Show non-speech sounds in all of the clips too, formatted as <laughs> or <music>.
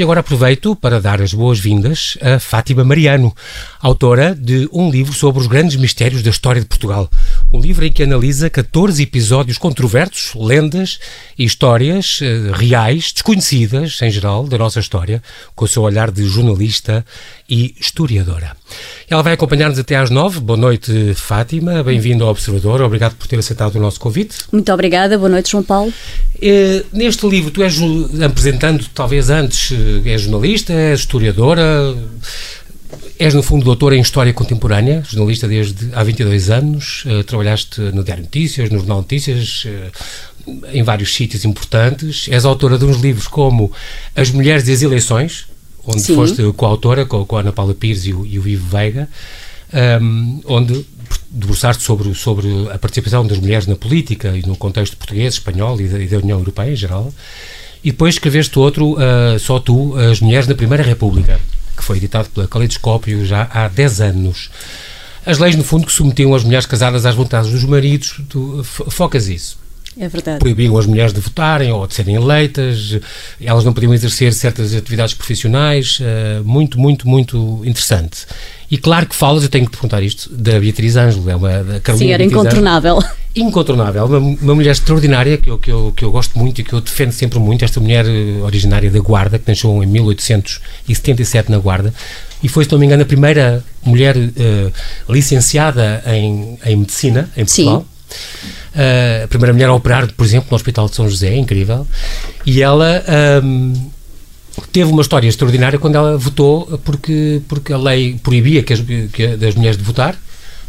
E agora aproveito para dar as boas-vindas a Fátima Mariano, autora de um livro sobre os grandes mistérios da história de Portugal. Um livro em que analisa 14 episódios controversos, lendas e histórias uh, reais, desconhecidas em geral, da nossa história, com o seu olhar de jornalista e historiadora. Ela vai acompanhar-nos até às nove. Boa noite, Fátima. Bem-vindo ao Observador. Obrigado por ter aceitado o nosso convite. Muito obrigada. Boa noite, João Paulo. Eh, neste livro, tu és apresentando, talvez antes, eh, és jornalista, és historiadora, és no fundo doutora em História Contemporânea, jornalista desde há 22 anos, uh, trabalhaste no Diário Notícias, no Jornal Notícias, uh, em vários sítios importantes, és autora de uns livros como As Mulheres e as Eleições, onde Sim. foste coautora com, com a Ana Paula Pires e o, e o Vivo Veiga, um, onde debruçar-te sobre, sobre a participação das mulheres na política e no contexto português, espanhol e da, e da União Europeia em geral. E depois escreveste outro, uh, só tu, As Mulheres na Primeira República, que foi editado pela Caleidoscópio já há 10 anos. As leis, no fundo, que submetiam as mulheres casadas às vontades dos maridos, tu focas isso. É verdade. Proibiam as mulheres de votarem ou de serem eleitas, elas não podiam exercer certas atividades profissionais, uh, muito, muito, muito interessante. E claro que falas, eu tenho que te perguntar isto, da Beatriz Ângelo, é uma da Carolina Sim, era Beatriz incontornável. Incontornável, uma, uma mulher extraordinária que eu, que, eu, que eu gosto muito e que eu defendo sempre muito, esta mulher eh, originária da Guarda, que nasceu em 1877 na Guarda, e foi, se não me engano, a primeira mulher uh, licenciada em, em medicina em Portugal. Sim. Uh, a primeira mulher a operar, por exemplo, no Hospital de São José, incrível. E ela um, teve uma história extraordinária quando ela votou porque, porque a lei proibia que as, que das mulheres de votar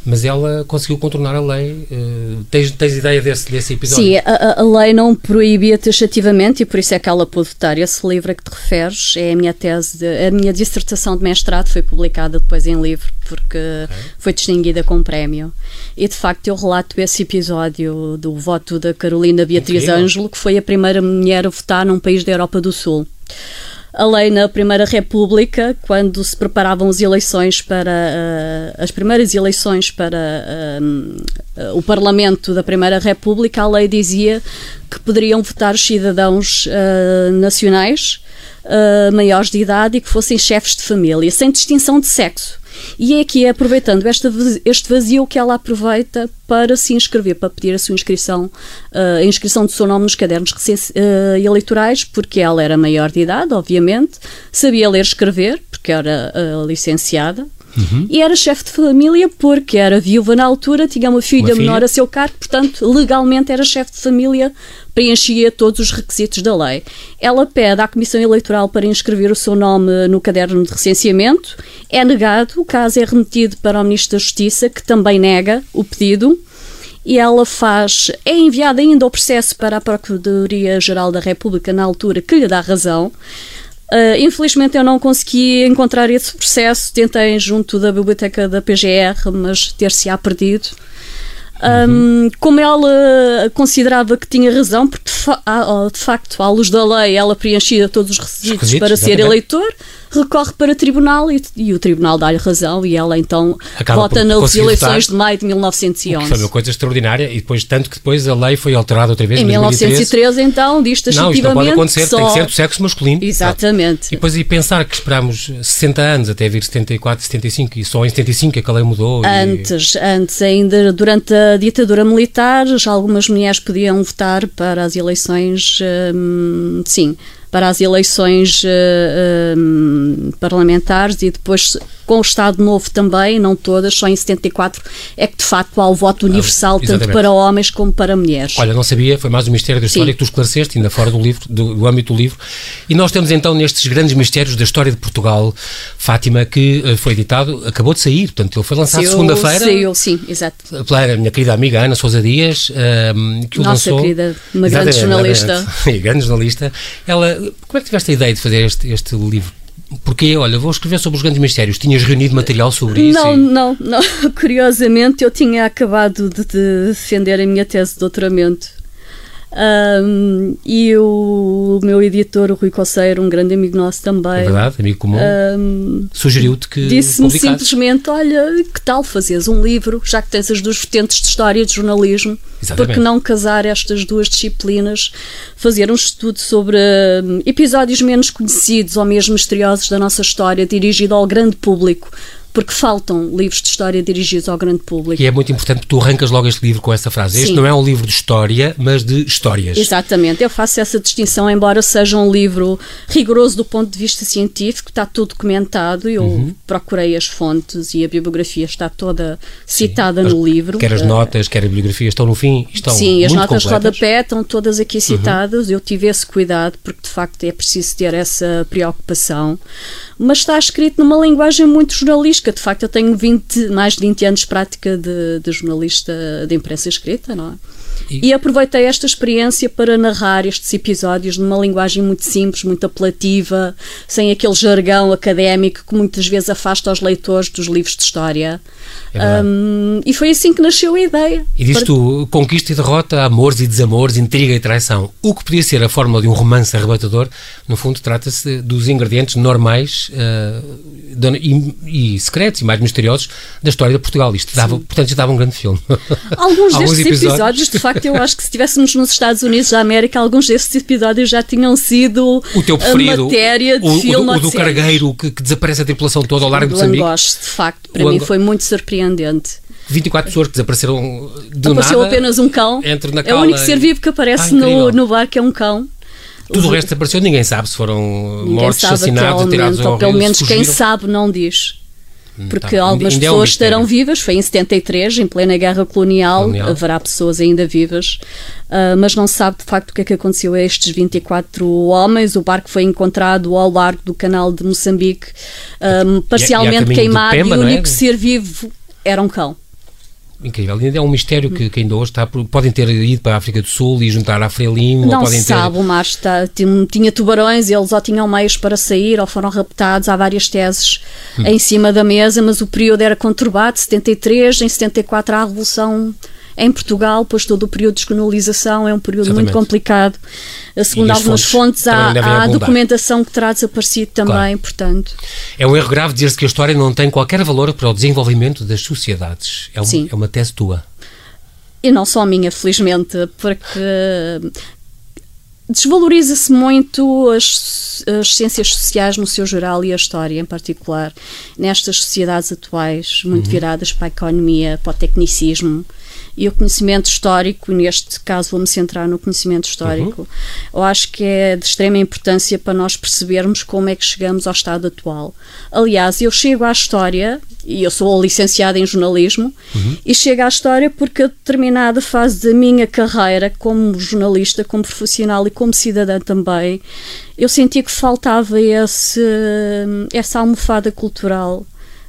mas ela conseguiu contornar a lei. Uh, tens, tens ideia desse, desse episódio? Sim, a, a, lei não proibia taxativamente e por isso é que ela pôde votar. Esse livro a que te referes é a minha tese, de, a minha dissertação de mestrado foi publicada depois em livro porque okay. foi distinguida com prémio. E de facto eu relato esse episódio do voto da Carolina Beatriz Incrível. Ângelo, que foi a primeira mulher a votar num país da Europa do Sul a lei na Primeira República, quando se preparavam as eleições para uh, as primeiras eleições para uh, o Parlamento da Primeira República, a lei dizia que poderiam votar os cidadãos uh, nacionais maiores de idade e que fossem chefes de família, sem distinção de sexo. E é aqui, aproveitando esta, este vazio, que ela aproveita para se inscrever, para pedir a sua inscrição, uh, a inscrição do seu nome nos cadernos uh, eleitorais, porque ela era maior de idade, obviamente, sabia ler e escrever, porque era uh, licenciada, Uhum. E era chefe de família porque era viúva na altura, tinha uma filha, uma filha, menor a seu cargo, portanto, legalmente era chefe de família, preenchia todos os requisitos da lei. Ela pede à Comissão Eleitoral para inscrever o seu nome no caderno de recenseamento, é negado, o caso é remetido para o Ministro da Justiça, que também nega o pedido e ela faz, é enviada ainda o processo para a Procuradoria-Geral da República na altura, que lhe dá razão. Uh, infelizmente eu não consegui encontrar esse processo, tentei junto da biblioteca da PGR, mas ter-se-á perdido. Um, uhum. Como ela considerava que tinha razão, porque de, fa de, facto, à luz da lei, ela preenchia todos os requisitos, para ser eleitor, recorre para o tribunal e, e o tribunal dá-lhe razão e ela então Acaba vota nas eleições de maio de 1911. Foi uma coisa extraordinária e depois, tanto que depois a lei foi alterada outra vez em 1913. então, diz taxativamente Não, isto não pode acontecer, só... tem que ser do sexo masculino. Exatamente. E depois e pensar que esperámos 60 anos até vir 74, 75 e só em 75 é que a lei mudou. Antes, e... antes ainda durante a ditadura militar, já algumas mulheres podiam votar para as eleições, hum, sim, para as eleições uh, parlamentares e depois com o Estado Novo também, não todas, só em 74 é que de facto há o voto universal ah, tanto para homens como para mulheres. Olha, não sabia, foi mais um mistério da história Sim. que tu esclareceste, ainda fora do livro, do, do, âmbito do livro. E nós temos então nestes grandes mistérios da história de Portugal, Fátima, que uh, foi editado, acabou de sair, portanto ele foi lançado segunda-feira. Saiu, sim, exato. Pela minha querida amiga Ana Sousa Dias, uh, que o Nossa lançou. querida, uma grande jornalista. <laughs> grande jornalista. Ela, como é que tiveste a ideia de fazer este, este livro? Porque, olha, vou escrever sobre os grandes mistérios. Tinhas reunido material sobre isso? Não, e... não, não. <laughs> Curiosamente, eu tinha acabado de, de defender a minha tese de doutoramento Um, e o, meu editor, o Rui Coceiro, um grande amigo nosso também. É verdade, amigo comum. Um, Sugeriu-te que. Disse-me simplesmente: olha, que tal fazeres um livro, já que tens as duas vertentes de história e de jornalismo, Exatamente. porque não casar estas duas disciplinas, fazer um estudo sobre episódios menos conhecidos ou mesmo misteriosos da nossa história, dirigido ao grande público porque faltam livros de história dirigidos ao grande público. E é muito importante que tu arrancas logo este livro com essa frase. Sim. Este não é um livro de história, mas de histórias. Exatamente. Eu faço essa distinção, embora seja um livro rigoroso do ponto de vista científico, está tudo documentado. Eu uhum. procurei as fontes e a bibliografia está toda citada Sim. no livro. Quer as notas, quer a bibliografia estão no fim, estão Sim, as notas de rodapé estão todas aqui uhum. citadas. Uhum. Eu tive esse cuidado, porque de facto é preciso ter essa preocupação. Mas está escrito numa linguagem muito jornalística jornalística. De facto, eu tenho 20, mais de 20 anos de prática de, de jornalista de imprensa escrita, não é? E... e... aproveitei esta experiência para narrar estes episódios numa linguagem muito simples, muito apelativa, sem aquele jargão académico que muitas vezes afasta os leitores dos livros de história. É um, e foi assim que nasceu a ideia. E diz para... tu, conquista e derrota, amores e desamores, intriga e traição. O que podia ser a fórmula de um romance arrebatador, no fundo trata-se dos ingredientes normais uh, e, e, secretos e mais misteriosos da história de Portugal. Isto dava, portanto, já dava um grande filme. Alguns, <laughs> destes episódios... episódios, de facto, eu acho que se estivéssemos nos Estados Unidos da América, alguns destes episódios já tinham sido o teu preferido, matéria de o, filme. O, o do cargueiro que, que, desaparece a tripulação toda ao largo de Moçambique. Langoste, de facto, para o mim foi muito surpreendente surpreendente. 24 pessoas que desapareceram do Apareceu nada. apenas um cão. é o único ser vivo que aparece ah, no, no barco, é um cão. Tudo o resto apareceu, ninguém sabe se foram ninguém mortos, assassinados, atirados ao Ou pelo menos quem sabe não diz. Hum, Porque tá. algumas ainda pessoas é um estarão vivas, foi em 73, em plena guerra colonial, colonial. haverá pessoas ainda vivas, uh, mas não se sabe de facto o que é que aconteceu a estes 24 homens. O barco foi encontrado ao largo do canal de Moçambique, um, ah, parcialmente e, e queimado, Pemba, e o é? único é? ser vivo era um cão. Incrível. Ainda é um mistério que, que, ainda hoje está. Podem ter ido para a África do Sul e juntar a Frelimo. Não ou podem se sabe, o mar está, tinha, tinha tubarões, eles ou tinham meios para sair ou foram raptados. Há várias teses hum. em cima da mesa, mas o período era conturbado. 73, em 74 há a Revolução em Portugal, pois todo o período de descolonização é um período Exatamente. muito complicado. Segundo algumas fontes, fontes há, há documentação que terá desaparecido também, claro. portanto. É um erro grave dizer-se que a história não tem qualquer valor para o desenvolvimento das sociedades. É, um, Sim. é uma tese tua. E não só a minha, felizmente, porque desvaloriza-se muito as, as, ciências sociais no seu geral e a história em particular nestas sociedades atuais muito uhum. viradas para a economia, para o tecnicismo e o conhecimento histórico, neste caso vou-me centrar no conhecimento histórico, uhum. eu acho que é de extrema importância para nós percebermos como é que chegamos ao estado atual. Aliás, eu chego à história, e eu sou licenciada em jornalismo, uhum. e chego à história porque a determinada fase da minha carreira como jornalista, como profissional e como cidadã também, eu sentia que faltava esse, essa almofada cultural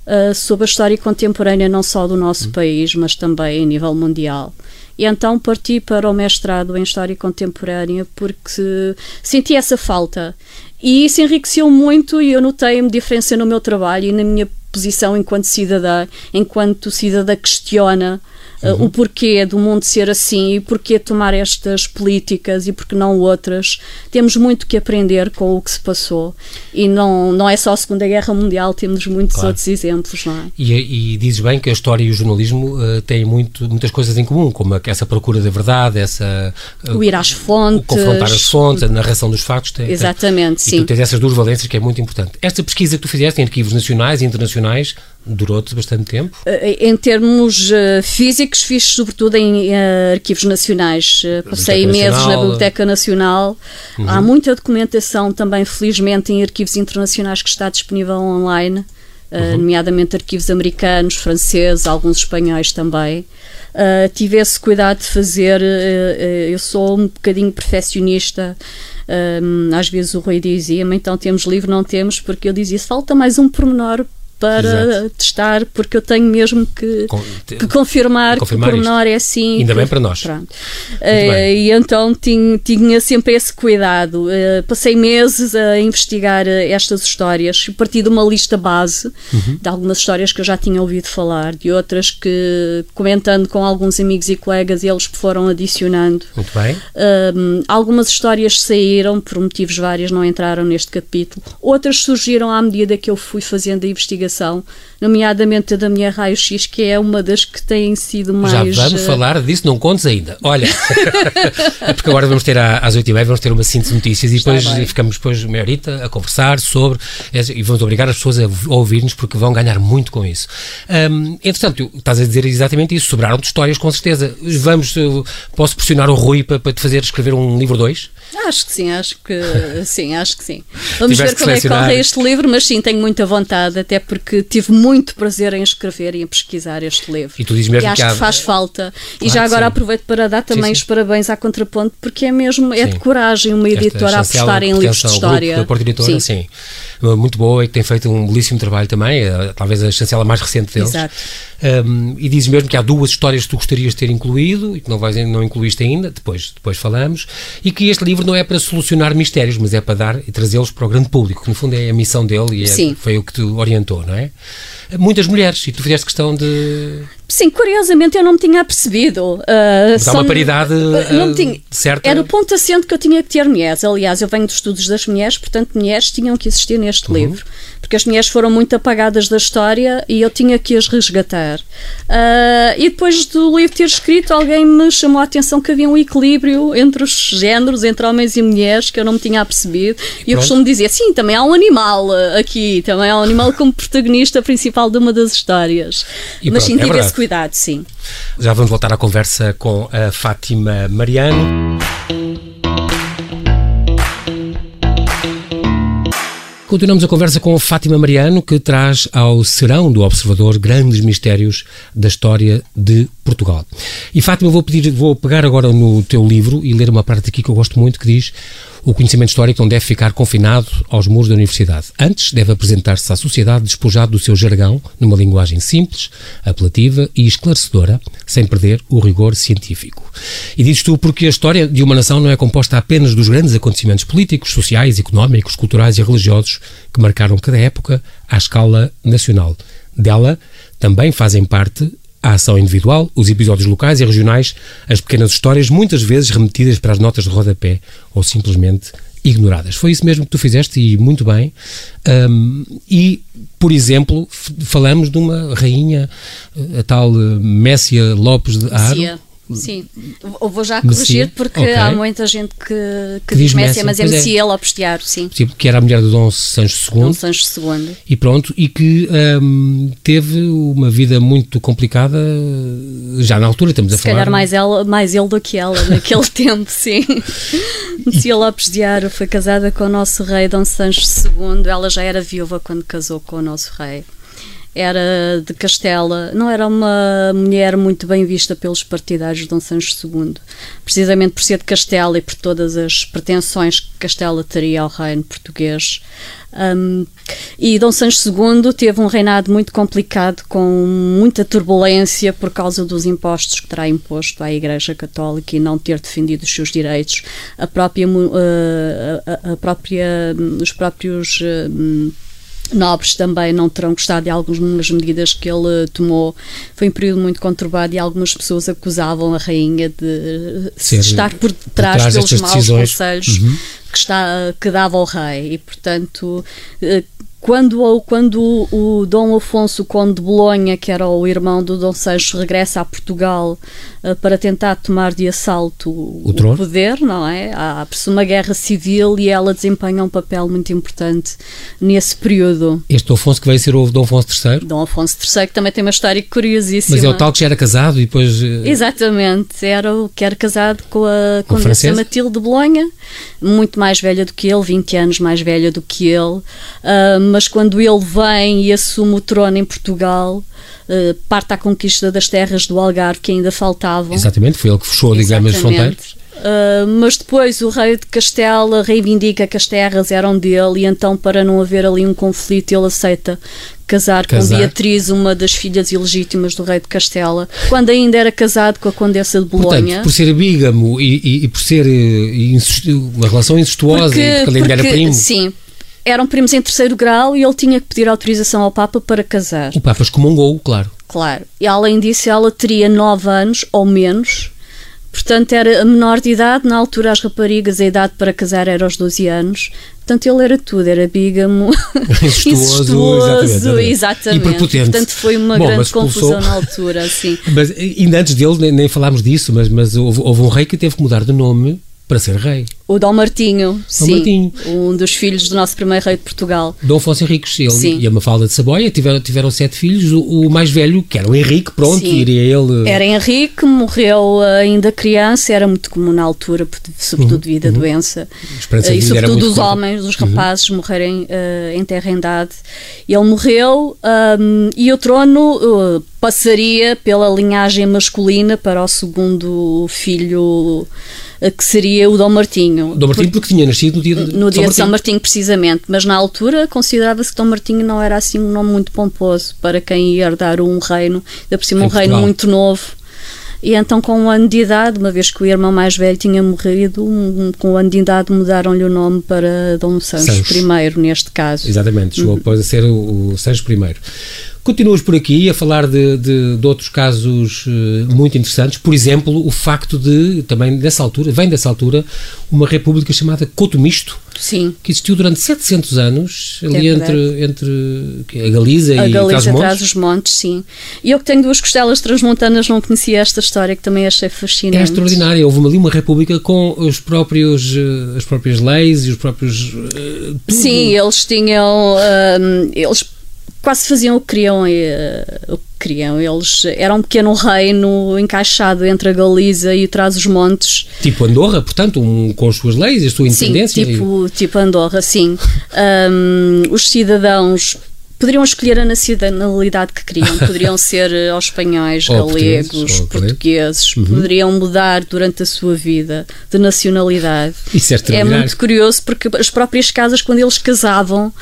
uh, sobre a história contemporânea não só do nosso uhum. país, mas também a nível mundial. E então parti para o mestrado em História Contemporânea porque senti essa falta. E isso enriqueceu muito e eu notei a diferença no meu trabalho e na minha posição enquanto cidadã, enquanto cidadã questiona uhum. o porquê do mundo ser assim e porquê tomar estas políticas e porque não outras. Temos muito que aprender com o que se passou e não, não é só a Segunda Guerra Mundial, temos muitos claro. outros exemplos, não é? E, e dizes bem que a história e o jornalismo uh, têm muito, muitas coisas em comum, como essa procura da verdade, essa... Uh, o ir às fontes. O confrontar as fontes, a narração dos factos. Tem, Exatamente, tem, sim. E tu tens essas duas valências que é muito importante. Esta pesquisa que tu fizeste em arquivos nacionais e internacionais Durou-te bastante tempo? Eh, em termos uh, físicos, fiz sobretudo em uh, arquivos nacionais. Uh, passei meses na Biblioteca Nacional. Uhum. Há muita documentação também, felizmente, em arquivos internacionais que está disponível online, uhum. nomeadamente arquivos americanos, franceses, alguns espanhóis também. tive esse cuidado de fazer. eu sou um bocadinho perfeccionista. Às vezes o Rui dizia-me, então temos livro, não temos, porque eu dizia, falta mais um pormenor para Exato. testar, porque eu tenho mesmo que, te, que confirmar, confirmar que o pormenor é assim. Ainda que, bem para nós. Pronto. Uh, e então tinha, tinha sempre esse cuidado. Uh, passei meses a investigar estas histórias, a partir de uma lista base uhum. de algumas histórias que eu já tinha ouvido falar, de outras que, comentando com alguns amigos e colegas, eles foram adicionando. Muito bem. Uh, algumas histórias saíram, por motivos vários, não entraram neste capítulo. Outras surgiram à medida que eu fui fazendo a investigação, nomeadamente a da minha raio-x, que é uma das que têm sido mais. Já vamos uh... falar disso, não contes ainda. Olha, <laughs> é porque agora vamos ter às 8h30, vamos ter uma síntese de notícias e depois ficamos depois meia horita a conversar sobre e vamos obrigar as pessoas a ouvir-nos porque vão ganhar muito com isso. Um, entretanto, estás a dizer exatamente isso, sobraram de histórias com certeza. Vamos, posso pressionar o Rui para, para te fazer escrever um livro 2? Acho que sim, acho que <laughs> sim, acho que sim. Vamos ver como é que corre este livro, mas sim, tenho muita vontade, até porque tive muito prazer em escrever e em pesquisar este livro. E tu dizes mesmo e acho que, há... que faz falta. Claro e já agora aproveito para dar também sim, sim. os parabéns à Contraponto, porque é mesmo, é sim. de coragem uma editora a apostar em livros de história. Grupo Editora, sim. sim. Muito boa e que tem feito um belíssimo trabalho também, é, talvez a chancela mais recente deles. Exato. Um, e dizes mesmo que há duas histórias que tu gostarias de ter incluído e que não, vais, não incluíste ainda, depois, depois falamos, e que este livro não é para solucionar mistérios, mas é para dar e trazê-los para o grande público, que no fundo é a missão dele e é, foi o que te orientou, não é? Muitas mulheres, e tu fizeste questão de Sim, curiosamente eu não me tinha apercebido. Uh, Dá uma paridade uh, não tinha, certa? Era o ponto assente que eu tinha que ter mulheres. Aliás, eu venho dos estudos das mulheres, portanto, mulheres tinham que existir neste uhum. livro. Porque as mulheres foram muito apagadas da história e eu tinha que as resgatar. Uh, e depois do livro ter escrito, alguém me chamou a atenção que havia um equilíbrio entre os géneros, entre homens e mulheres, que eu não me tinha apercebido. E, e eu costumo dizer, sim, também há um animal aqui, também há um animal como protagonista principal de uma das histórias. E Mas pronto, cuidado, sim. Já vamos voltar à conversa com a Fátima Mariano. Continuamos a conversa com Fátima Mariano, que traz ao serão do Observador grandes mistérios da história de Portugal. E Fátima, vou pedir, vou pegar agora no teu livro e ler uma parte aqui que eu gosto muito que diz o conhecimento histórico não deve ficar confinado aos muros da universidade. Antes, deve apresentar-se à sociedade despojado do seu jargão, numa linguagem simples, apelativa e esclarecedora, sem perder o rigor científico. E dizes tu porque a história de uma nação não é composta apenas dos grandes acontecimentos políticos, sociais, económicos, culturais e religiosos que marcaram cada época à escala nacional. Dela também fazem parte a ação individual, os episódios locais e regionais, as pequenas histórias, muitas vezes remetidas para as notas de rodapé ou simplesmente ignoradas. Foi isso mesmo que tu fizeste e muito bem. Um, e, por exemplo, falamos de uma rainha, a tal Messia Lopes de Aro. Sim, eu vou já corrigir porque okay. há muita gente que, que, que diz Messia, mas é Messia é. Lopes de Aro, sim. sim. Que era a mulher do Dom Sancho II. Dom Sancho II. E pronto, e que um, teve uma vida muito complicada já na altura, estamos Se a falar. Se calhar mais, ela, mais ele do que ela naquele <laughs> tempo, sim. Messia Lopes de Aro foi casada com o nosso rei Dom Sancho II, ela já era viúva quando casou com o nosso rei era de Castela, não era uma mulher muito bem vista pelos partidários de Dom Sancho II, precisamente por ser de Castela e por todas as pretensões que Castela teria ao reino português. Um, e Dom Sancho II teve um reinado muito complicado, com muita turbulência por causa dos impostos que terá imposto à Igreja Católica e não ter defendido os seus direitos. A própria, uh, a, a, própria os próprios uh, nobres também não terão gostado de algumas medidas que ele tomou. Foi um período muito conturbado e algumas pessoas acusavam a rainha de Ser, estar por trás, por trás pelos maus decisões. conselhos uhum. que, está, que dava ao rei. E, portanto, eh, quando, quando o, Dom Afonso, Conde de Bolonha, que era o irmão do Dom Sancho, regressa a Portugal uh, para tentar tomar de assalto o, o, poder, não é? Há-se uma guerra civil e ela desempenha um papel muito importante nesse período. Este Afonso que veio ser o Dom Afonso III? Dom Afonso III, que também tem uma história curiosíssima. Mas é o tal que já era casado e depois... Uh... Exatamente, era o que era casado com a Condessa Matilde de Bolonha, muito mais velha do que ele, 20 anos mais velha do que ele, uh, mas quando ele vem e assume o trono em Portugal, uh, parte à conquista das terras do Algarve que ainda faltavam. Exatamente, foi ele que fechou, digamos, as fronteiras. Uh, mas depois o rei de Castela reivindica que as terras eram dele e então para não haver ali um conflito ele aceita casar, casar, com Beatriz, uma das filhas ilegítimas do rei de Castela, quando ainda era casado com a condessa de Bolonha. Portanto, por ser bígamo e, e, e por ser e, eh, uma relação incestuosa porque, porque, porque era primo. Sim, eram primos em terceiro grau e ele tinha que pedir autorização ao Papa para casar. O Papa excomungou, claro. Claro. E além disso, ela teria nove anos ou menos Portanto, era menor de idade, na altura as raparigas, a idade para casar era aos 12 anos. Portanto, ele era tudo, era bígamo, <laughs> incestuoso, exatamente, exatamente. E prepotente. Portanto, foi uma Bom, grande confusão na altura, sim. <laughs> Mas ainda antes dele, nem, nem falámos disso, mas, mas houve, houve um rei que teve que mudar de nome para ser rei. O Dom Martinho, Dom sim, Martinho. um dos filhos do nosso primeiro rei de Portugal. Dom Afonso Henriques, ele sim. e a Mafalda de Saboia tiveram, tiveram sete filhos, o, o mais velho, que era o Henrique, pronto, sim. iria ele... Era Henrique, morreu ainda criança, era muito comum na altura, sobretudo uhum, devido à uhum. doença, uh, e sobretudo os homens, os rapazes uhum. morrerem uh, em terra em idade. Ele morreu um, e o trono uh, passaria pela linhagem masculina para o segundo filho que seria o Dom Martinho. Dom Martinho porque tinha nascido no dia de, no dia de São Martinho, precisamente, mas na altura considerava-se que Dom Martinho não era assim um nome muito pomposo para quem ia herdar um reino, ainda por cima um reino muito novo. E então, com um ano de idade, uma vez que o irmão mais velho tinha morrido, um, com um ano de idade mudaram-lhe o nome para Dom Sancho, Sancho. I, neste caso. Exatamente, chegou uhum. depois a ser o, o Sancho I. Continuas por aqui a falar de, de, de, outros casos uh, muito interessantes, por exemplo, o facto de, também dessa altura, vem dessa altura, uma república chamada Cotomisto, Sim. que existiu durante 700 anos, ali é entre, entre a Galiza a e Galiza atrás os montes, sim. E eu que tenho duas costelas transmontanas não conhecia esta história, que também achei fascinante. É extraordinária, houve ali uma república com os próprios, uh, as próprias leis e os próprios... Uh, sim, eles tinham... eles quase faziam o que queriam. Uh, o que queriam. Eles eram um pequeno reino encaixado entre a Galiza e o Trás-os-Montes. Tipo Andorra, portanto, um, com as suas leis e a sua independência. Sim, tipo, tipo Andorra, sim. <laughs> Um, os cidadãos poderiam escolher a nacionalidade que queriam. <laughs> Poderiam ser eh, aos espanhóis, galegos, portugueses. Uhum. Poderiam mudar durante a sua vida de nacionalidade. Isso é, é muito curioso porque as próprias casas, quando eles casavam,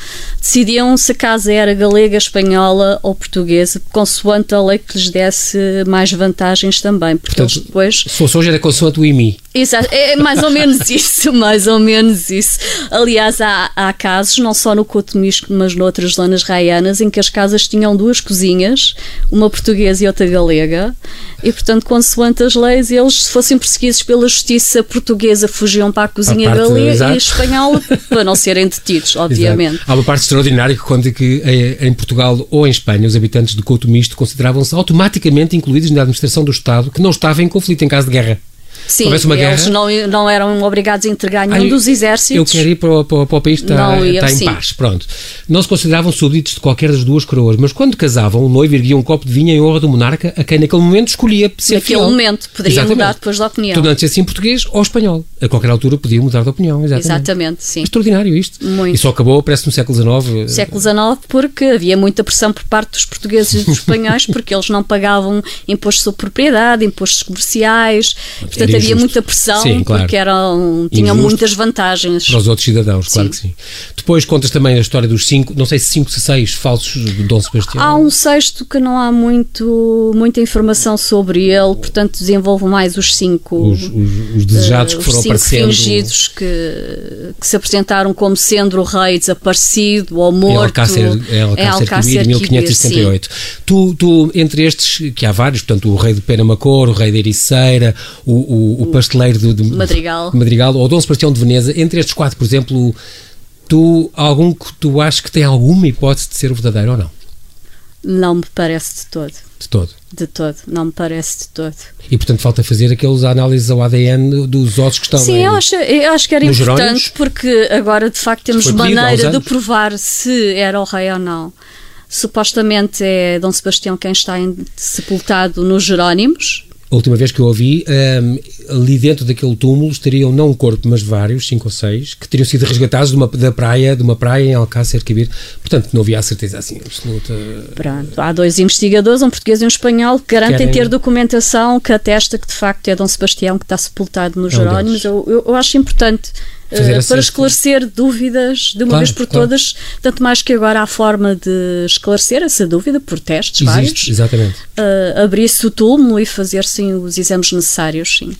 decidiam se a casa era galega, espanhola ou portuguesa, consoante a lei que lhes desse mais vantagens também. Porque Portanto, eles depois. Se fosse hoje era consoante o IMI. Exato, é mais ou menos <laughs> isso, mais ou menos isso. Aliás, há, há casos, não só no Cotomisco, mas noutras zonas raianas, em que as casas tinham duas cozinhas, uma portuguesa e outra galega, e portanto, consoante as leis, eles, se fossem perseguidos pela justiça portuguesa, fugiam para a cozinha a galega e espanhola, <laughs> para não serem detidos, obviamente. Exato. Há uma parte extraordinária que conta que eh, em Portugal ou em Espanha, os habitantes do Cotomisto consideravam-se automaticamente incluídos na administração do Estado que não estava em conflito em caso de guerra. Sim, uma guerra, eles não, não eram obrigados a entregar nenhum dos exércitos. Eu quero ir para o, para, o país está, está em sim. paz. Pronto. Não se consideravam súbditos de qualquer das duas coroas, mas quando casavam, o noivo erguia um copo de vinho em honra do monarca, a quem naquele momento escolhia ser Naquele fiel. momento, poderia Exatamente. mudar depois de opinião. Tornando-se assim português ou espanhol. A qualquer altura podia mudar de opinião. Exatamente, Exatamente sim. Extraordinário isto. Muito. E só acabou, parece, no século XIX. Século XIX, porque havia muita pressão por parte dos portugueses e dos <laughs> espanhóis, porque eles não pagavam imposto sobre propriedade, impostos comerciais, portanto havia muita pressão Sim, claro. porque eram, tinham Injusto muitas vantagens. Para os outros cidadãos, sim. claro que sim. Depois contas também a história dos cinco, não sei se cinco, se seis falsos de Dom Sebastião. Há um sexto que não há muito, muita informação sobre ele, portanto desenvolve mais os cinco. Os, os, os desejados uh, que foram os cinco aparecendo. fingidos que, que se apresentaram como sendo o rei desaparecido ou morto. Em Alcácer, em Alcácer, em Alcácer 1578. Tu, tu, entre estes, que há vários, portanto o rei de Penamacor, o rei de Ericeira, o, o, o pasteleiro de, de Madrigal. Madrigal ou Dom Sebastião de Veneza, entre estes quatro, por exemplo, tu, algum que tu achas que tem alguma hipótese de ser o verdadeiro ou não? Não me parece de todo. De todo? De todo, não me parece de todo. E portanto falta fazer aquelas análises ao ADN dos ossos que estão Sim, em, eu, acho, eu acho que era importante Jerónimos. porque agora de facto temos maneira de provar se era o rei ou não. Supostamente é Dom Sebastião quem está sepultado nos Jerónimos, a última vez que eu ouvi, um, ali dentro daquele túmulo estariam não um corpo, mas vários, cinco ou seis, que teriam sido resgatados de uma, da praia, de uma praia em Alcácer Quibir. Portanto, não havia a certeza assim absoluta. Pronto. Há dois investigadores, um português e um espanhol, que garantem Querem... ter documentação que atesta que de facto é Dom Sebastião que está sepultado nos é Jerónimos. Eu, eu, eu acho importante Uh, para esclarecer dúvidas de uma claro, vez por claro. todas, tanto mais que agora há forma de esclarecer essa dúvida por testes Existe, vários. Exatamente. Uh, Abrir-se o túmulo e fazer sim os exames necessários, sim.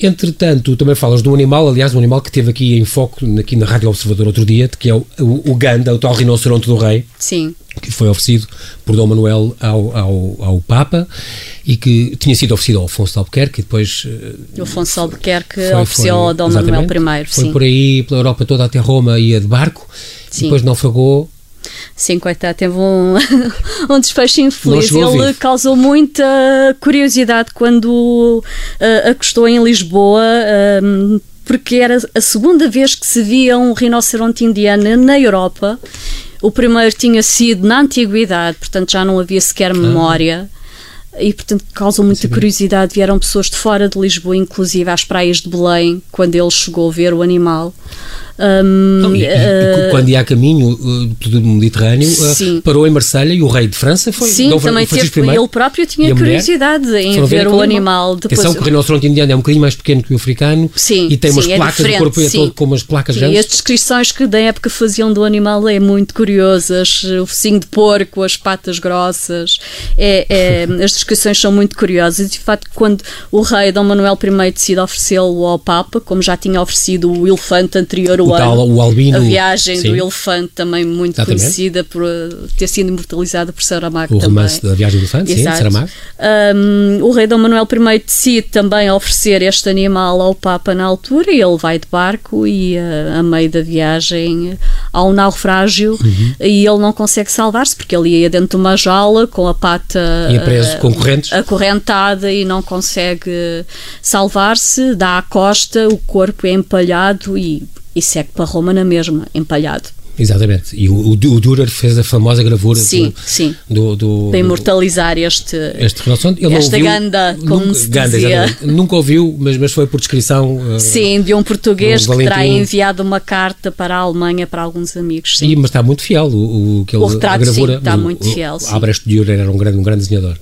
Entretanto, também falas do animal, aliás, um animal que teve aqui em foco, aqui na Rádio Observador outro dia, que é o, o, o Ganda, o tal rinoceronte do rei. Sim. Que foi oferecido por Dom Manuel ao, ao, ao Papa e que tinha sido oferecido ao Afonso de Albuquerque e depois... O Afonso de Albuquerque ofereceu ao Dom Manuel I, Foi sim. por aí, pela Europa toda até Roma, ia de barco, sim. depois naufragou Sim, coitado, teve um, <laughs> um desfecho infeliz. Ele causou muita curiosidade quando uh, acostou em Lisboa. Uh, porque era a segunda vez que se via um rinoceronte indiano na Europa. O primeiro tinha sido na antiguidade, portanto já não havia sequer ah. memória. Ah. E, portanto, causou muita curiosidade. Vieram pessoas de fora de Lisboa, inclusive às praias de Belém, quando ele chegou a ver o animal. Um, Não, e, uh, quando ia a caminho uh, do Mediterrâneo, uh, parou em Marselha e o rei de França foi. Sim, também teve. Ele próprio tinha curiosidade em ver o animal. Depois, Atenção que o rinoceronte indiano é um bocadinho mais pequeno que o africano sim, e tem sim, umas é placas, o corpo é todo com umas placas sim, grandes. E as descrições que da época faziam do animal é muito curiosas. O focinho de porco, as patas grossas. É, é, <laughs> as descrições são muito curiosas. E de facto, quando o rei Dom Manuel I decide oferecê-lo ao Papa, como já tinha oferecido o elefante anterior o tal, o albino. A viagem sim. do elefante, também muito Exatamente. conhecida por uh, ter sido imortalizada por Saramago. O também. romance da viagem do elefante, Exato. sim, Saramago. Um, o rei Dom Manuel I decide também oferecer este animal ao Papa na altura e ele vai de barco e uh, a meio da viagem há um naufrágio uhum. e ele não consegue salvar-se porque ele ia dentro de uma jaula com a pata ia preso com correntes. acorrentada e não consegue salvar-se, dá à costa, o corpo é empalhado e e segue para Roma na mesma, empalhado. Exatamente. E o, o, Dürer fez a famosa gravura sim, do, sim. Do, do, para imortalizar este, este rinoceronte. Ele esta ouviu, ganda, como nunca, se ganda, dizia. Exatamente. Nunca ouviu, mas, mas foi por descrição. Uh, sim, de um português um que terá enviado uma carta para a Alemanha para alguns amigos. Sim, sim mas está muito fiel. O, o, que ele, o retrato, a gravura, sim, está muito fiel. O, Albrecht Dürer era um grande, um grande desenhador.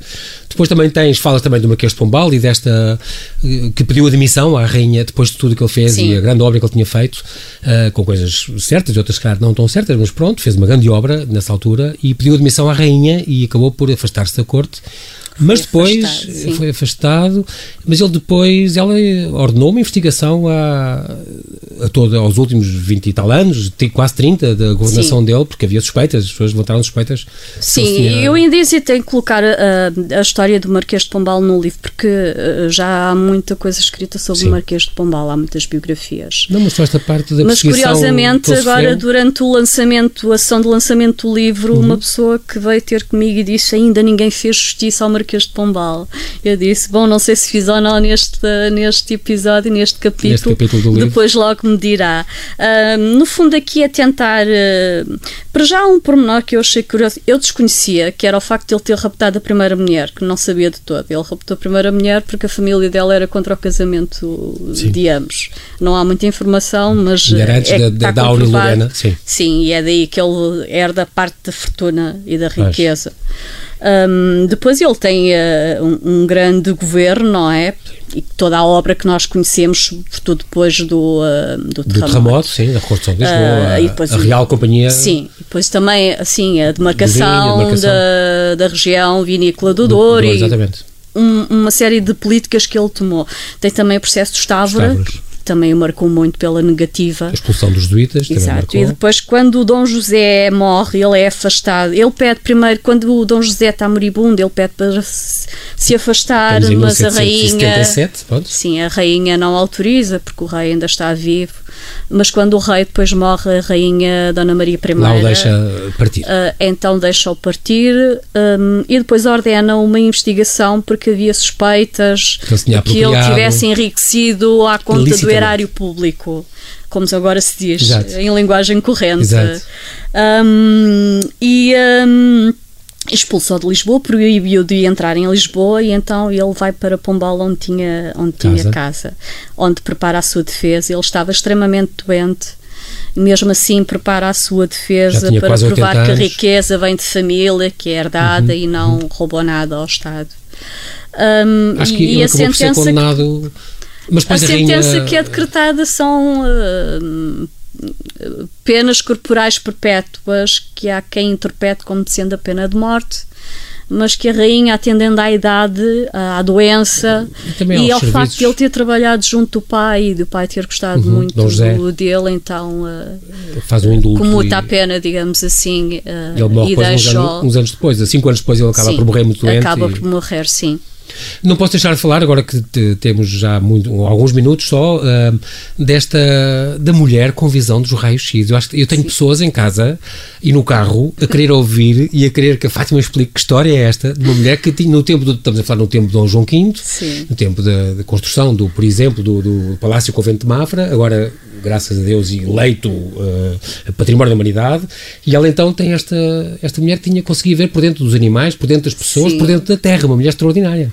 Depois também tens, falas também do Marquês de Pombal e desta eh, que pediu admissão à rainha depois de tudo que ele fez Sim. e a grande obra que ele tinha feito, uh, com coisas certas e outras, claro, não tão certas, mas pronto, fez uma grande obra nessa altura e pediu admissão à rainha e acabou por afastar-se da corte mas depois afastado, foi afastado, mas ele depois, ela ordenou uma investigação a, a todo, aos últimos 20 e tal anos, quase 30 da governação sim. dele, porque havia suspeitas, as pessoas levantaram suspeitas. Sim, tinha... eu ainda hesitei em colocar a, a, história do Marquês de Pombal no livro, porque uh, já há muita coisa escrita sobre sim. o Marquês de Pombal, há muitas biografias. Não, mas só esta parte da Mas curiosamente, agora durante o lançamento, a sessão de lançamento do livro, uhum. uma pessoa que veio ter comigo e disse ainda ninguém fez justiça ao Marquês Marquês de Pombal. Eu disse, bom, não sei se fiz ou não neste, neste episódio, neste capítulo, neste capítulo depois logo me dirá. Uh, no fundo aqui é tentar, uh, para já um pormenor que eu achei curioso, eu desconhecia, que era o facto de ele ter raptado a primeira mulher, que não sabia de todo. Ele raptou a primeira mulher porque a família dela era contra o casamento sim. de ambos. Não há muita informação, mas era antes é, da, da Auri Lorena, sim. Sim, e é daí que ele herda parte da fortuna e da riqueza. Mas. Um, depois ele tem uh, um, um, grande governo, não é? E toda a obra que nós conhecemos, sobretudo depois do, uh, do terremoto. Do terremoto, sim, da reconstrução de Lisboa, uh, a, a Real Companhia. Sim, depois também assim, a demarcação, vinho, a demarcação. Da, da região vinícola do, do Douro. exatamente. Um, uma série de políticas que ele tomou. Tem também o processo do Estávora, também o marcou muito pela negativa. A expulsão dos jesuítas Exato. E depois, quando o Dom José morre, ele é afastado. Ele pede primeiro, quando o Dom José está moribundo, ele pede para se afastar, mas a rainha. Sim, a rainha não autoriza, porque o rei ainda está vivo. Mas quando o rei depois morre, a rainha Dona Maria I. Lá o deixa partir. Uh, então deixa-o partir um, e depois ordena uma investigação porque havia suspeitas que, que ele tivesse enriquecido à conta do erário público como agora se diz, Exato. em linguagem corrente. Um, e um, expulsou de Lisboa, proibiu de entrar em Lisboa e então ele vai para Pombal onde tinha, onde casa. tinha casa, onde prepara a sua defesa. Ele estava extremamente doente, mesmo assim prepara a sua defesa para provar que a riqueza vem de família, que é herdada uhum. e não uhum. roubou nada ao Estado. Um, Acho que e, ele a sentença condenado... Mas a, a sentença rainha... que é decretada são uh, penas corporais perpétuas que há quem interprete como sendo a pena de morte mas que a rainha, atendendo à idade, à doença e, e ao serviços. facto de ele ter trabalhado junto do pai e do pai ter gostado uhum, muito do, dele, então uh, faz um indulto com muita e... pena, digamos assim. Uh, ele morre e uns, anos, uns, anos, depois, cinco anos depois, ele acaba sim, por morrer muito doente. Acaba e... por morrer, sim. Não posso deixar de falar, agora que te, temos já muito, alguns minutos só, uh, desta da mulher com visão dos raios-x. Eu, acho, eu tenho Sim. pessoas em casa e no carro a querer ouvir e a querer que a Fátima explique que história é esta de uma mulher que tinha no tempo, do, estamos a falar no tempo de Dom João V, Sim. no tempo da, da, construção, do, por exemplo, do, do Palácio Convento de Mafra, agora graças a Deus, eleito uh, património da humanidade, e ela então tem esta, esta mulher que tinha conseguido ver por dentro dos animais, por dentro das pessoas, Sim. por dentro da terra, uma mulher extraordinária.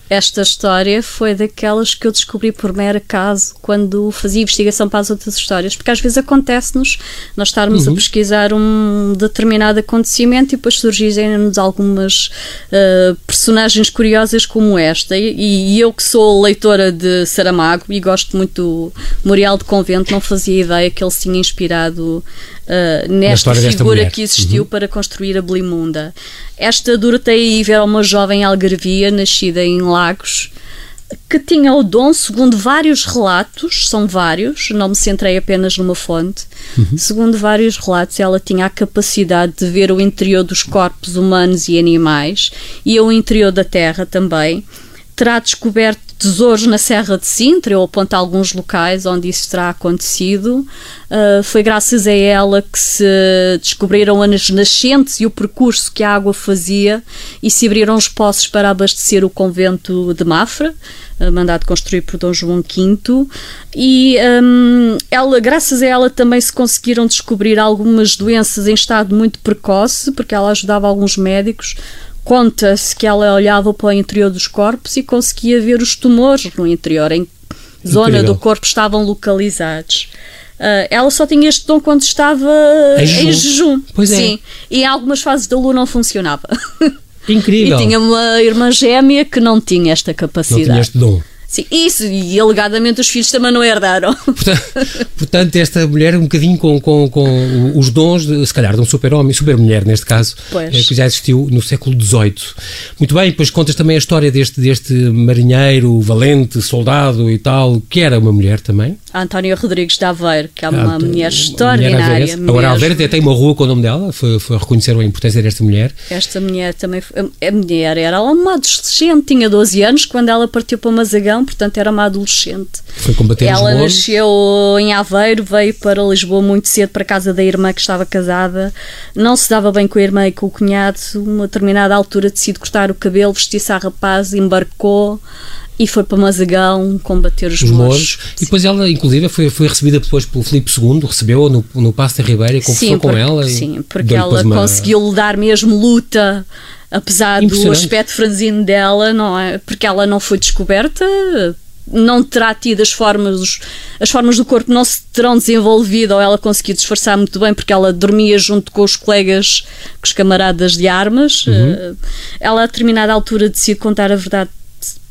Esta história foi daquelas que eu descobri por mero acaso quando fazia investigação para as outras histórias, porque às vezes acontece-nos nós estarmos uhum. a pesquisar um determinado acontecimento e depois surgirem-nos algumas uh, personagens curiosas como esta. E, e, eu que sou leitora de Saramago e gosto muito do Memorial de Convento, não fazia ideia que ele se tinha inspirado uh, nesta figura que existiu uhum. para construir a Belimunda. Esta Doroteia Iver é uma jovem algarvia nascida em Lagos que tinha o dom, segundo vários relatos, são vários, não me centrei apenas numa fonte, uhum. segundo vários relatos, ela tinha a capacidade de ver o interior dos corpos humanos e animais e o interior da terra também. Terá descoberto tesouros na Serra de Sintra, eu aponto alguns locais onde isso terá acontecido. Uh, foi graças a ela que se descobriram as nascentes e o percurso que a água fazia e se abriram os poços para abastecer o convento de Mafra, uh, mandado construir por Dom João V. E um, ela, graças a ela também se conseguiram descobrir algumas doenças em estado muito precoce, porque ela ajudava alguns médicos Conta-se que ela olhava para o interior dos corpos e conseguia ver os tumores no interior, em que zona Incrível. do corpo estavam localizados. Uh, ela só tinha este dom quando estava em jejum. Em jejum. Pois é. Sim. E em algumas fases da lua não funcionava. <laughs> Incrível. E tinha uma irmã gêmea que não tinha esta capacidade. Não tinha este dom. Sim, isso, e alegadamente os filhos também não herdaram. <laughs> Portanto, portanto esta mulher, um bocadinho com, com, com os dons, de, se calhar, de um super-homem, super-mulher neste caso, é, que já existiu no século XVIII. Muito bem, depois contas também a história deste, deste marinheiro, valente, soldado e tal, que era uma mulher também. A Antónia Rodrigues de Aveiro, que é uma ah, mulher extraordinária. Mulher Agora, Aveiro até tem uma rua com o nome dela, foi, foi reconhecer a importância desta mulher. Esta mulher também, foi, a mulher era uma adolescente, tinha 12 anos, quando ela partiu para Mazagão, portanto era uma adolescente. Foi combater Ela nasceu em Aveiro, veio para Lisboa muito cedo para a casa da irmã que estava casada, não se dava bem com a irmã e com o cunhado, uma determinada altura decide cortar o cabelo, vestir-se a rapaz, embarcou e foi para Mazagão combater os, os moros. E depois ela, inclusive, foi, foi recebida depois pelo Filipe II, recebeu no, no Passo da Ribeira e conversou sim, com ela. Sim, porque ela uma... conseguiu dar mesmo luta apesar do aspecto franzino dela, não é? Porque ela não foi descoberta, não terá tido as formas, as formas do corpo não se terão desenvolvido ou ela conseguiu disfarçar muito bem porque ela dormia junto com os colegas, com os camaradas de armas. Uhum. Eh, ela a determinada altura decide contar a verdade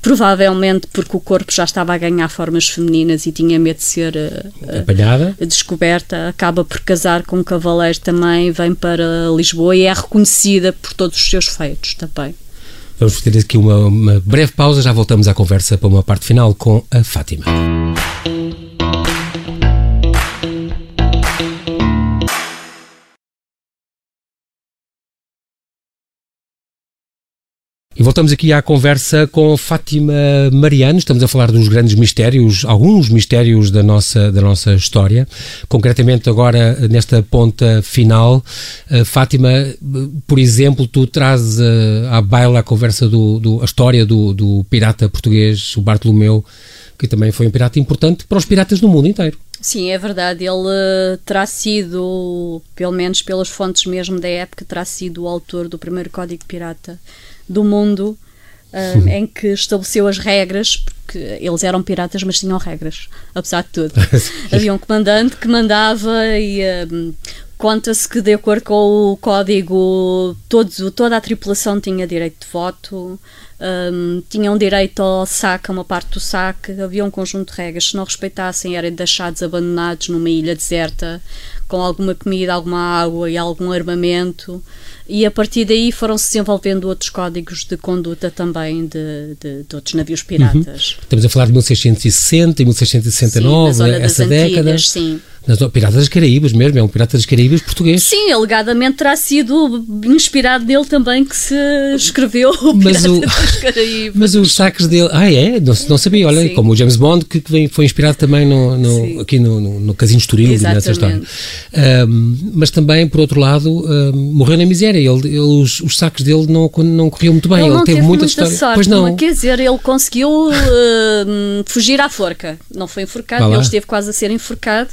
provavelmente porque o corpo já estava a ganhar formas femininas e tinha medo de ser uh, descoberta, acaba por casar com um cavaleiro também, vem para Lisboa e é reconhecida por todos os seus feitos também. Vamos ter aqui uma, uma breve pausa, já voltamos à conversa para uma parte final com a Fátima. E voltamos aqui à conversa com Fátima Mariano. Estamos a falar dos grandes mistérios, alguns mistérios da nossa, da nossa história. Concretamente, agora, nesta ponta final, uh, Fátima, por exemplo, tu trazes uh, à baila a conversa do, do a história do, do pirata português, o Bartolomeu, que também foi um pirata importante para os piratas do mundo inteiro. Sim, é verdade. Ele uh, terá sido, pelo menos pelas fontes mesmo da época, terá sido o autor do primeiro código pirata do mundo, uh, <laughs> em que estabeleceu as regras, porque eles eram piratas, mas tinham regras, apesar de tudo. <laughs> Havia um comandante que mandava e. Uh, Conta-se que, de acordo com o código, todos, toda a tripulação tinha direito de voto, um, tinham direito ao saque, a uma parte do saque, havia um conjunto de regras. Se não respeitassem, eram deixados abandonados numa ilha deserta, com alguma comida, alguma água e algum armamento. E a partir daí foram-se desenvolvendo outros códigos de conduta também de, de, de outros navios piratas. Uhum. Estamos a falar de 1660 e 1669, sim, essa década. Sim. Nas, Pirata das Caraíbas mesmo, é um Pirata das Caraíbas português. Sim, alegadamente terá sido inspirado dele também que se escreveu o Pirata mas o, das Caraíbas. <laughs> Mas os saques dele. Ah, é? Não, não sabia, olha, Sim. como o James Bond, que, que foi inspirado também no, no aqui no, no, no Casino Estoril, nessa história. Um, mas também, por outro lado, um, morreu na miséria. Ele, ele os, os, saques dele não, não corriam muito bem. Ele, ele teve, muita, história. Sorte, pois não. Quer dizer, ele conseguiu uh, fugir à forca. Não foi enforcado, ele esteve quase a ser enforcado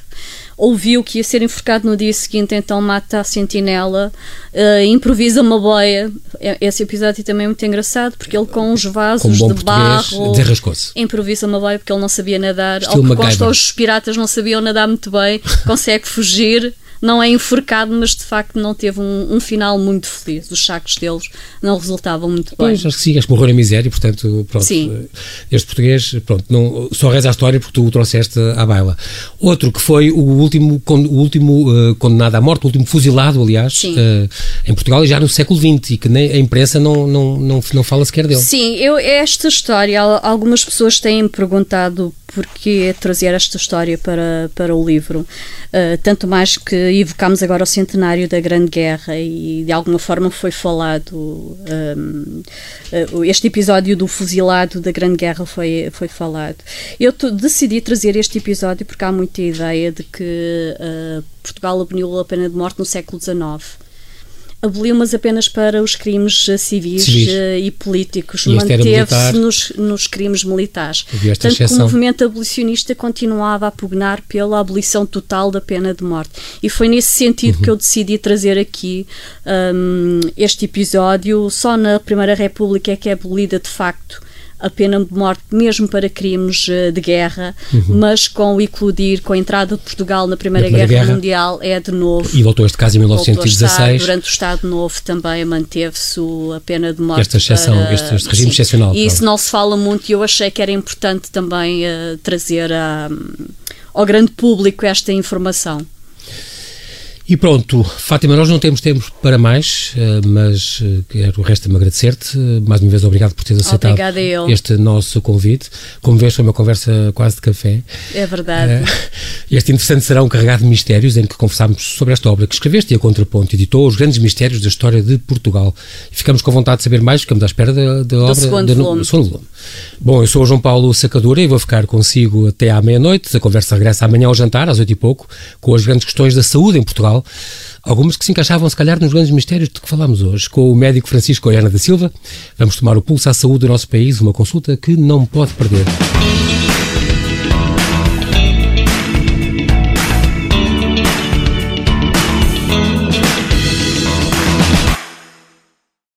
ouviu que ia ser enforcado no dia seguinte, então mata a sentinela, uh, improvisa uma boia. É, esse episódio também é muito engraçado, porque ele com uns vasos com de barro improvisa uma boia porque ele não sabia nadar. Estilo Ao que consta, os piratas não sabiam nadar muito bem, <laughs> consegue fugir não é enforcado, mas de facto não teve um, um, final muito feliz. Os sacos deles não resultavam muito bem. Pois, acho que sim, acho que morreu na miséria, portanto, pronto. Sim. Eh, este português, pronto, não, só reza a história porque tu o trouxeste à baila. Outro que foi o último, o último uh, condenado à morte, o último fuzilado, aliás, uh, em Portugal e já no século XX, e que nem, a imprensa não, não, não, não fala sequer dele. Sim, eu, esta história, algumas pessoas têm perguntado porquê trazer esta história para, para o livro. Uh, tanto mais que evocamos agora o centenário da Grande Guerra e de alguma forma foi falado. Um, uh, este episódio do fuzilado da Grande Guerra foi, foi falado. Eu decidi trazer este episódio porque há muita ideia de que uh, Portugal aboliu a pena de morte no século XIX aboliu, mas apenas para os crimes eh, civis, civis. Uh, e políticos. Manteve-se nos, nos crimes militares. Tanto que o movimento abolicionista continuava a pugnar pela abolição total da pena de morte. E foi nesse sentido uhum. que eu decidi trazer aqui um, este episódio. Só na Primeira República é que é abolida de facto a pena de morte mesmo para crimes eh, de guerra, uhum. mas com o eclodir, com a entrada de Portugal na Primeira, na Primeira Guerra, Guerra, Mundial, é de novo. E voltou este caso em 1916. durante o Estado Novo também manteve-se a pena de morte. Esta exceção, para, este, este regime sim, excepcional. E isso não se fala muito e eu achei que era importante também uh, trazer a, ao grande público esta informação. E pronto, Fátima, nós não temos tempo para mais, eh, mas eh, quero resta-me agradecer-te. Mais uma vez, obrigado por teres aceitado este nosso convite. Como vês, foi uma conversa quase de café. É verdade. Eh, este interessante será um carregado de mistérios em que conversámos sobre esta obra que escreveste e a Contraponto editou, os grandes mistérios da história de Portugal. Ficamos com vontade de saber mais, ficamos à espera da, da obra. Segundo volume. segundo volume. Bom, eu sou o João Paulo Sacadura e vou ficar consigo até à meia-noite. A conversa regressa amanhã ao jantar, às oito e pouco, com as grandes questões da saúde em Portugal algumas que se encaixavam, se calhar, nos grandes mistérios de que falámos hoje, com o médico Francisco Oiana da Silva. Vamos tomar o pulso à saúde do nosso país, uma consulta que não pode perder.